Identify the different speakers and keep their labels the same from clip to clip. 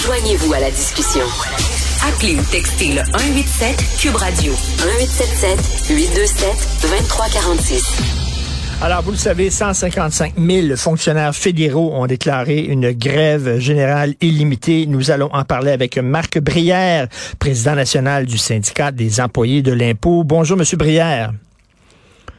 Speaker 1: Joignez-vous à la discussion. Appelez ou textez le 187 Cube Radio 1877 827 2346.
Speaker 2: Alors, vous le savez, 155 000 fonctionnaires fédéraux ont déclaré une grève générale illimitée. Nous allons en parler avec Marc Brière, président national du syndicat des employés de l'impôt. Bonjour, Monsieur Brière.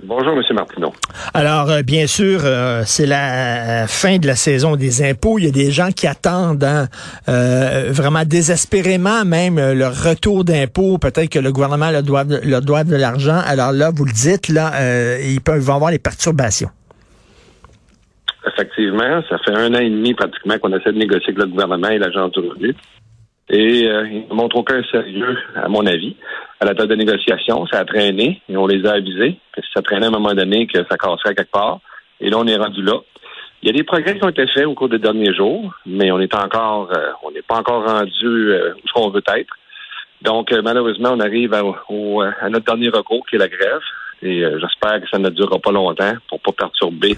Speaker 3: Bonjour, M. Martineau.
Speaker 2: Alors, euh, bien sûr, euh, c'est la fin de la saison des impôts. Il y a des gens qui attendent hein, euh, vraiment désespérément même le retour d'impôts. Peut-être que le gouvernement leur doit, leur doit de l'argent. Alors là, vous le dites, là, ils peuvent avoir des perturbations.
Speaker 3: Effectivement, ça fait un an et demi pratiquement qu'on essaie de négocier avec le gouvernement et l'agence du revenu. Et ils ne montrent aucun sérieux, à mon avis à la table de négociation. Ça a traîné et on les a avisés que ça traînait à un moment donné que ça casserait quelque part. Et là, on est rendu là. Il y a des progrès qui ont été faits au cours des derniers jours, mais on est encore, euh, on n'est pas encore rendu euh, où on veut être. Donc, euh, malheureusement, on arrive à, à, notre dernier recours, qui est la grève. Et j'espère que ça ne durera pas longtemps pour pas perturber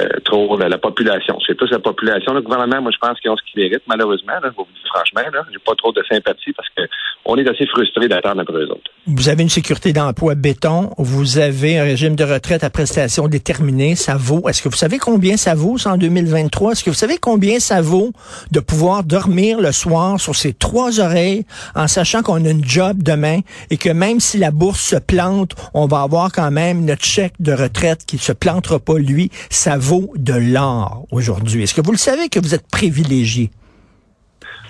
Speaker 3: euh, trop la, population. C'est plus la population. Le gouvernement, moi, je pense qu'ils ont ce qu'ils méritent, malheureusement. Là, je vous dire franchement, là, j'ai pas trop de sympathie parce que on est assez frustrés d'attendre après eux autres.
Speaker 2: Vous avez une sécurité d'emploi béton. Vous avez un régime de retraite à prestations déterminées. Ça vaut. Est-ce que vous savez combien ça vaut, ça, en 2023? Est-ce que vous savez combien ça vaut de pouvoir dormir le soir sur ses trois oreilles en sachant qu'on a une job demain et que même si la bourse se plante, on va avoir quand même notre chèque de retraite qui se plantera pas, lui. Ça de l'or aujourd'hui. Est-ce que vous le savez que vous êtes privilégié?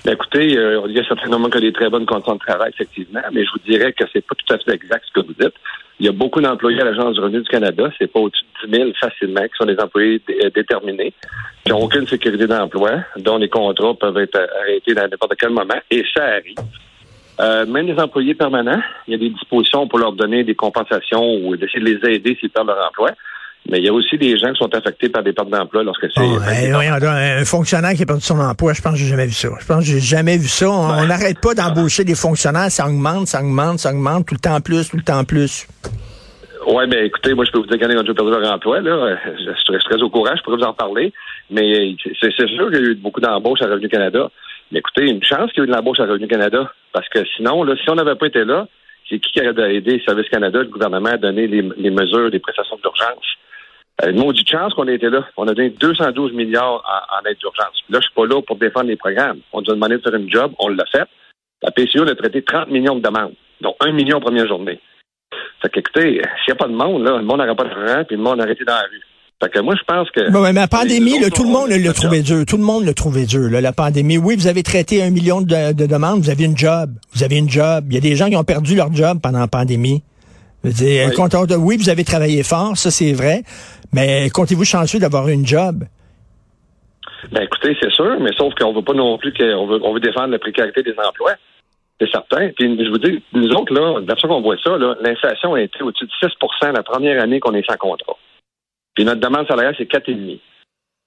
Speaker 3: Ben, écoutez, euh, il y a certainement que des très bonnes conditions de travail, effectivement, mais je vous dirais que c'est pas tout à fait exact ce que vous dites. Il y a beaucoup d'employés à l'Agence du revenu du Canada, c'est pas au-dessus de 10 000 facilement, qui sont des employés euh, déterminés, qui n'ont aucune sécurité d'emploi, dont les contrats peuvent être arrêtés à n'importe quel moment, et ça arrive. Euh, même les employés permanents, il y a des dispositions pour leur donner des compensations ou d'essayer de les aider s'ils perdent leur emploi. Mais il y a aussi des gens qui sont affectés par des pertes d'emploi lorsque c'est. Oh,
Speaker 2: un fonctionnaire qui a perdu son emploi, je pense que j'ai jamais vu ça. Je pense que j'ai jamais vu ça. On n'arrête pas d'embaucher des fonctionnaires, ça augmente, ça augmente, ça augmente, tout le temps plus, tout le temps plus.
Speaker 3: Oui, ben écoutez, moi je peux vous dire en a perdu leur emploi, là. Je, suis très au courant, je pourrais vous en parler. Mais c'est sûr qu'il y a eu beaucoup d'embauches à Revenu Canada. Mais écoutez, une chance qu'il y ait eu de l'embauche à Revenu Canada. Parce que sinon, là, si on n'avait pas été là, c'est qui qui aurait aidé Service Canada, le gouvernement, à donner les, les mesures, les prestations d'urgence? Euh, une maudite chance qu'on a été là. On a donné 212 milliards en, aide d'urgence. Là, je suis pas là pour défendre les programmes. On nous a demandé de faire une job, on l'a fait. La PCO a traité 30 millions de demandes, dont 1 million en première journée. Fait que, écoutez, s'il n'y a pas de monde, là, le monde n'aurait pas de rang, puis le monde aurait été dans la rue. Fait que moi, je pense que.
Speaker 2: mais la pandémie, tout le monde l'a trouvé dur. Tout le monde l'a trouvé dur, la pandémie. Oui, vous avez traité un million de, demandes, vous avez une job. Vous avez une job. Il y a des gens qui ont perdu leur job pendant la pandémie. Oui. oui, vous avez travaillé fort, ça c'est vrai. Mais comptez-vous chanceux d'avoir une job?
Speaker 3: Ben écoutez, c'est sûr, mais sauf qu'on veut pas non plus qu'on veut, on veut défendre la précarité des emplois. C'est certain. Puis je vous dis, nous autres, là, la qu'on voit ça, l'inflation a été au-dessus de 6% la première année qu'on est sans contrat. Puis notre demande salariale, c'est 4,5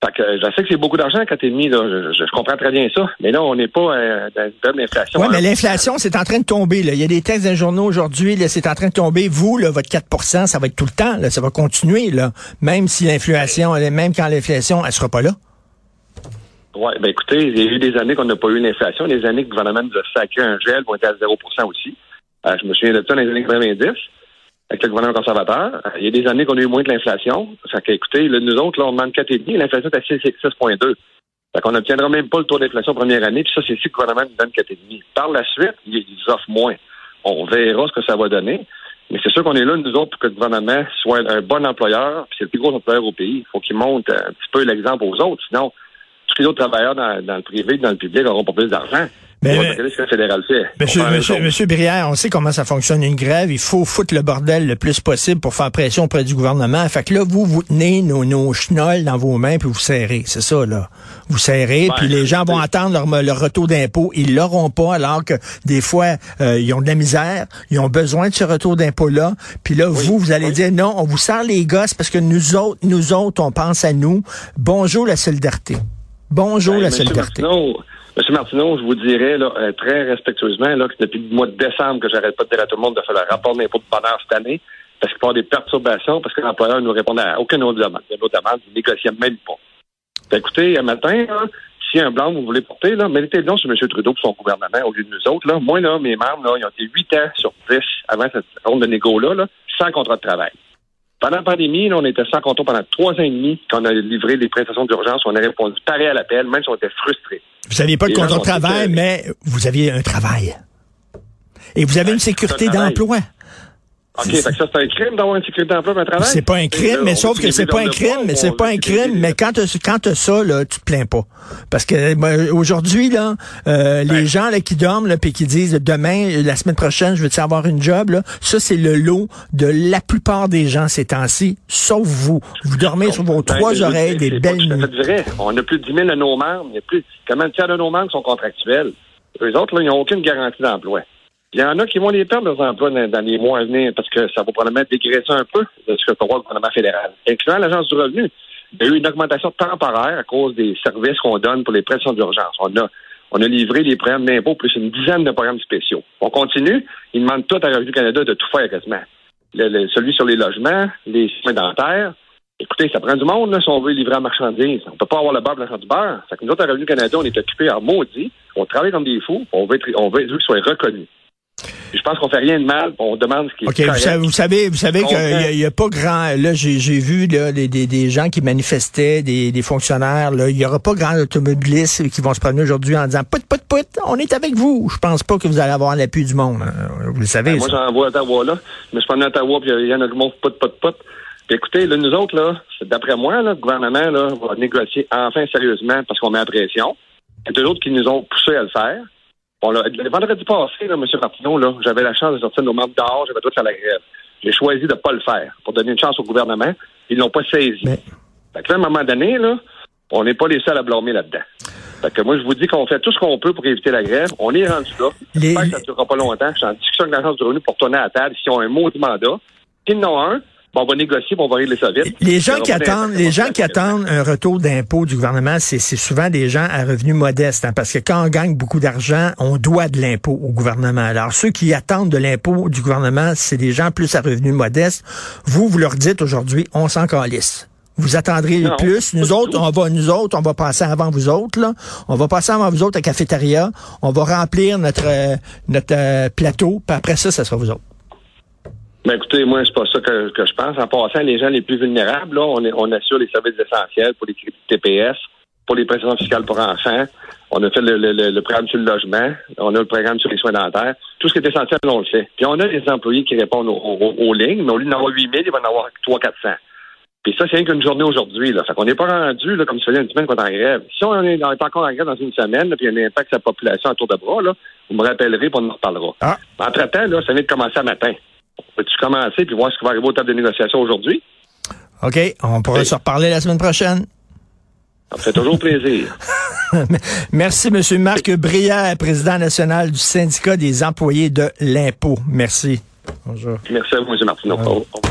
Speaker 3: fait que je sais que c'est beaucoup d'argent, 4,5, là. Je, je, comprends très bien ça. Mais là, on n'est pas euh, dans une période d'inflation.
Speaker 2: Oui, mais l'inflation, c'est en train de tomber. Là. Il y a des textes d'un journaux aujourd'hui, c'est en train de tomber. Vous, là, votre 4% ça va être tout le temps. Là. Ça va continuer, là. Même si l'inflation, même quand l'inflation, elle sera pas là.
Speaker 3: Oui, ben écoutez, il y a eu des années qu'on n'a pas eu l'inflation. Des années que le gouvernement nous a sacré un gel, on était à 0% aussi. Euh, je me souviens de ça dans les années 90 avec le gouvernement conservateur. Il y a des années qu'on a eu moins de l'inflation. Ça fait écoutez, nous autres, là, on demande 4,5, l'inflation est à 6,2. Fait qu'on n'obtiendra même pas le taux d'inflation première année, puis ça, c'est si le gouvernement nous donne 4,5. Par la suite, ils offrent moins. On verra ce que ça va donner. Mais c'est sûr qu'on est là, nous autres, pour que le gouvernement soit un bon employeur, puis c'est le plus gros employeur au pays. Il faut qu'il monte un petit peu l'exemple aux autres. Sinon, tous les autres travailleurs dans, dans le privé, dans le public, n'auront pas plus d'argent. Mais, ce fédéral fait.
Speaker 2: Monsieur, monsieur, monsieur, Brière, on sait comment ça fonctionne une grève. Il faut foutre le bordel le plus possible pour faire pression auprès du gouvernement. Fait que là, vous, vous tenez nos, nos chenolles dans vos mains puis vous serrez. C'est ça, là. Vous serrez, puis les gens vont attendre leur, leur retour d'impôt. Ils l'auront pas, alors que des fois, euh, ils ont de la misère. Ils ont besoin de ce retour d'impôt-là. Puis là, vous, vous allez dire, non, on vous sert les gosses parce que nous autres, nous autres, on pense à nous. Bonjour la solidarité. Bonjour ben, la solidarité.
Speaker 3: Monsieur Martineau, je vous dirais là, euh, très respectueusement là, que depuis le mois de décembre que j'arrête pas de dire à tout le monde de faire le rapport d'impôt de bonheur cette année, parce qu'il peut y avoir des perturbations, parce que l'employeur ne nous répondait à aucune autre demande. Une autre demande, il négociait même pas. écoutez, un matin, si un blanc vous voulez porter, là, mettez le nom sur M. Trudeau pour son gouvernement au lieu de nous autres. Là. Moi, là, mes membres, là, ils ont été huit ans sur 10 avant cette ronde de négo-là, là, sans contrat de travail. Pendant la pandémie, là, on était sans contrat pendant trois ans et demi quand on a livré des prestations d'urgence. On a répondu pareil à l'appel, même si on était frustrés.
Speaker 2: Vous n'aviez pas de contrat de travail, mais vous aviez un travail. Et vous avez une sécurité d'emploi.
Speaker 3: OK, fait que ça, c'est un crime d'avoir une sécurité d'emploi un travail?
Speaker 2: C'est pas un crime, mais sauf que c'est pas un crime, mais c'est pas un crime, mais quand tu quand as ça, là, tu te plains pas. Parce que ben, aujourd'hui, là, euh, les gens là, qui dorment là, puis qui disent demain, la semaine prochaine, je veux avoir une job, là, ça, c'est le lot de la plupart des gens ces temps-ci, sauf vous. Vous dormez sur vos
Speaker 3: Ben,
Speaker 2: trois oreilles des belles
Speaker 3: à
Speaker 2: nuits.
Speaker 3: vrai. On a plus de 10 000 de nos membres. Il y a plus, comment tiers de nos membres sont contractuels? Eux autres, là, ils n'ont aucune garantie d'emploi. Il y en a qui vont les perdre, leurs emplois, dans, les mois à venir, parce que ça va probablement dégraisser un peu de ce que prévoit le gouvernement fédéral. Incluant l'Agence du revenu. Il y a eu une augmentation temporaire à cause des services qu'on donne pour les pressions d'urgence. On a, on a livré les programmes d'impôt plus une dizaine de programmes spéciaux. On continue. Ils demandent tout à Revenu Canada de tout faire quasiment. Le- le- celui sur les logements, les soins dentaires. Écoutez, ça prend du monde là, si on veut livrer en marchandises. On peut pas avoir le beurre blanchant du beurre. Fait que nous autres, à Revenu Canada, on est occupés en maudit. On travaille comme des fous. On veut, être, on veut qu'ils soient reconnus. Je pense qu'on fait rien de mal. On demande ce qui est
Speaker 2: OK, vous
Speaker 3: correct.
Speaker 2: savez, vous savez, vous savez qu'il n'y a, pas grand. Là, j'ai vu là, des, des, des gens qui manifestaient, des, des fonctionnaires. Là, il n'y aura pas grand automobilistes qui vont se promener aujourd'hui en disant Put, put, put, on est avec vous. Je pense pas que vous allez avoir l'appui du monde. hein. Vous le savez.
Speaker 3: Ben, moi, j'en vois à Ottawa, là. Je me suis promené à Ottawa, puis il y en a qui m'ont pot, pot, pot. Puis écoutez, là, nous autres, là, d'après moi, là, le gouvernement, là, va négocier enfin sérieusement parce qu'on met la pression. Il y a d'autres qui nous ont poussés à le faire. Bon, là, le vendredi passé, là, M. Martineau, là, j'avais la chance de sortir nos membres dehors, j'avais tout faire la grève. J'ai choisi de pas le faire pour donner une chance au gouvernement. Ils l'ont pas saisi.
Speaker 2: Mais-
Speaker 3: Fait que là, à un moment donné, là, on n'est pas les seuls à blâmer là-dedans. Fait que moi, je vous dis qu'on fait tout ce qu'on peut pour éviter la grève. On est rendu là.
Speaker 2: Les-
Speaker 3: J'espère que ça ne durera pas longtemps. Je suis en discussion avec l'Agence du revenu pour tourner à la table. S'ils ont un mot du mandat, s'ils en ont un, bon, on va négocier, on va régler ça vite.
Speaker 2: Les gens qui attendent, les gens qui
Speaker 3: la
Speaker 2: attendent un retour d'impôt du gouvernement, c'est souvent des gens à revenus modestes, hein, parce que quand on gagne beaucoup d'argent, on doit de l'impôt au gouvernement. Alors ceux qui attendent de l'impôt du gouvernement, c'est des gens plus à revenus modestes. Vous, vous leur dites aujourd'hui, on s'en calisse. Vous attendrez
Speaker 3: Non,
Speaker 2: plus. Nous autres, on va, nous autres, on va passer avant vous autres, là. On va passer avant vous autres à cafétéria. On va remplir notre, euh, notre euh, plateau. Puis après ça, ça sera vous autres.
Speaker 3: Ben écoutez, moi, c'est pas ça que, que je pense. En passant, les gens les plus vulnérables, là, on, est- on assure les services essentiels pour les crédits TPS, pour les prestations fiscales pour enfants. On a fait le, le- le- le programme sur le logement. On a le programme sur les soins dentaires. Tout ce qui est essentiel, on le fait. Puis on a des employés qui répondent aux, aux- aux lignes, mais au lieu d'en avoir 8 000, il va en avoir 3 400 Puis ça, c'est rien qu'une journée aujourd'hui. Là. Fait qu'on n'est pas rendu, là, comme ça faisait une semaine qu'on est en grève. Si on est, on est encore en grève dans une semaine, là, puis il y a un impact sur la population à tour de bras, là, vous me rappellerez, puis on en reparlera.
Speaker 2: Ah.
Speaker 3: Entre-temps, là, ça vient de commencer à matin. Peux-tu commencer puis voir ce qui va arriver au table de négociation aujourd'hui?
Speaker 2: OK? On pourra
Speaker 3: Oui.
Speaker 2: se reparler la semaine prochaine.
Speaker 3: Ça me fait toujours plaisir.
Speaker 2: Merci, Monsieur Marc Brière, président national du syndicat des employés de l'impôt. Merci. Bonjour.
Speaker 3: Merci à vous, M. Martineau. Au- au-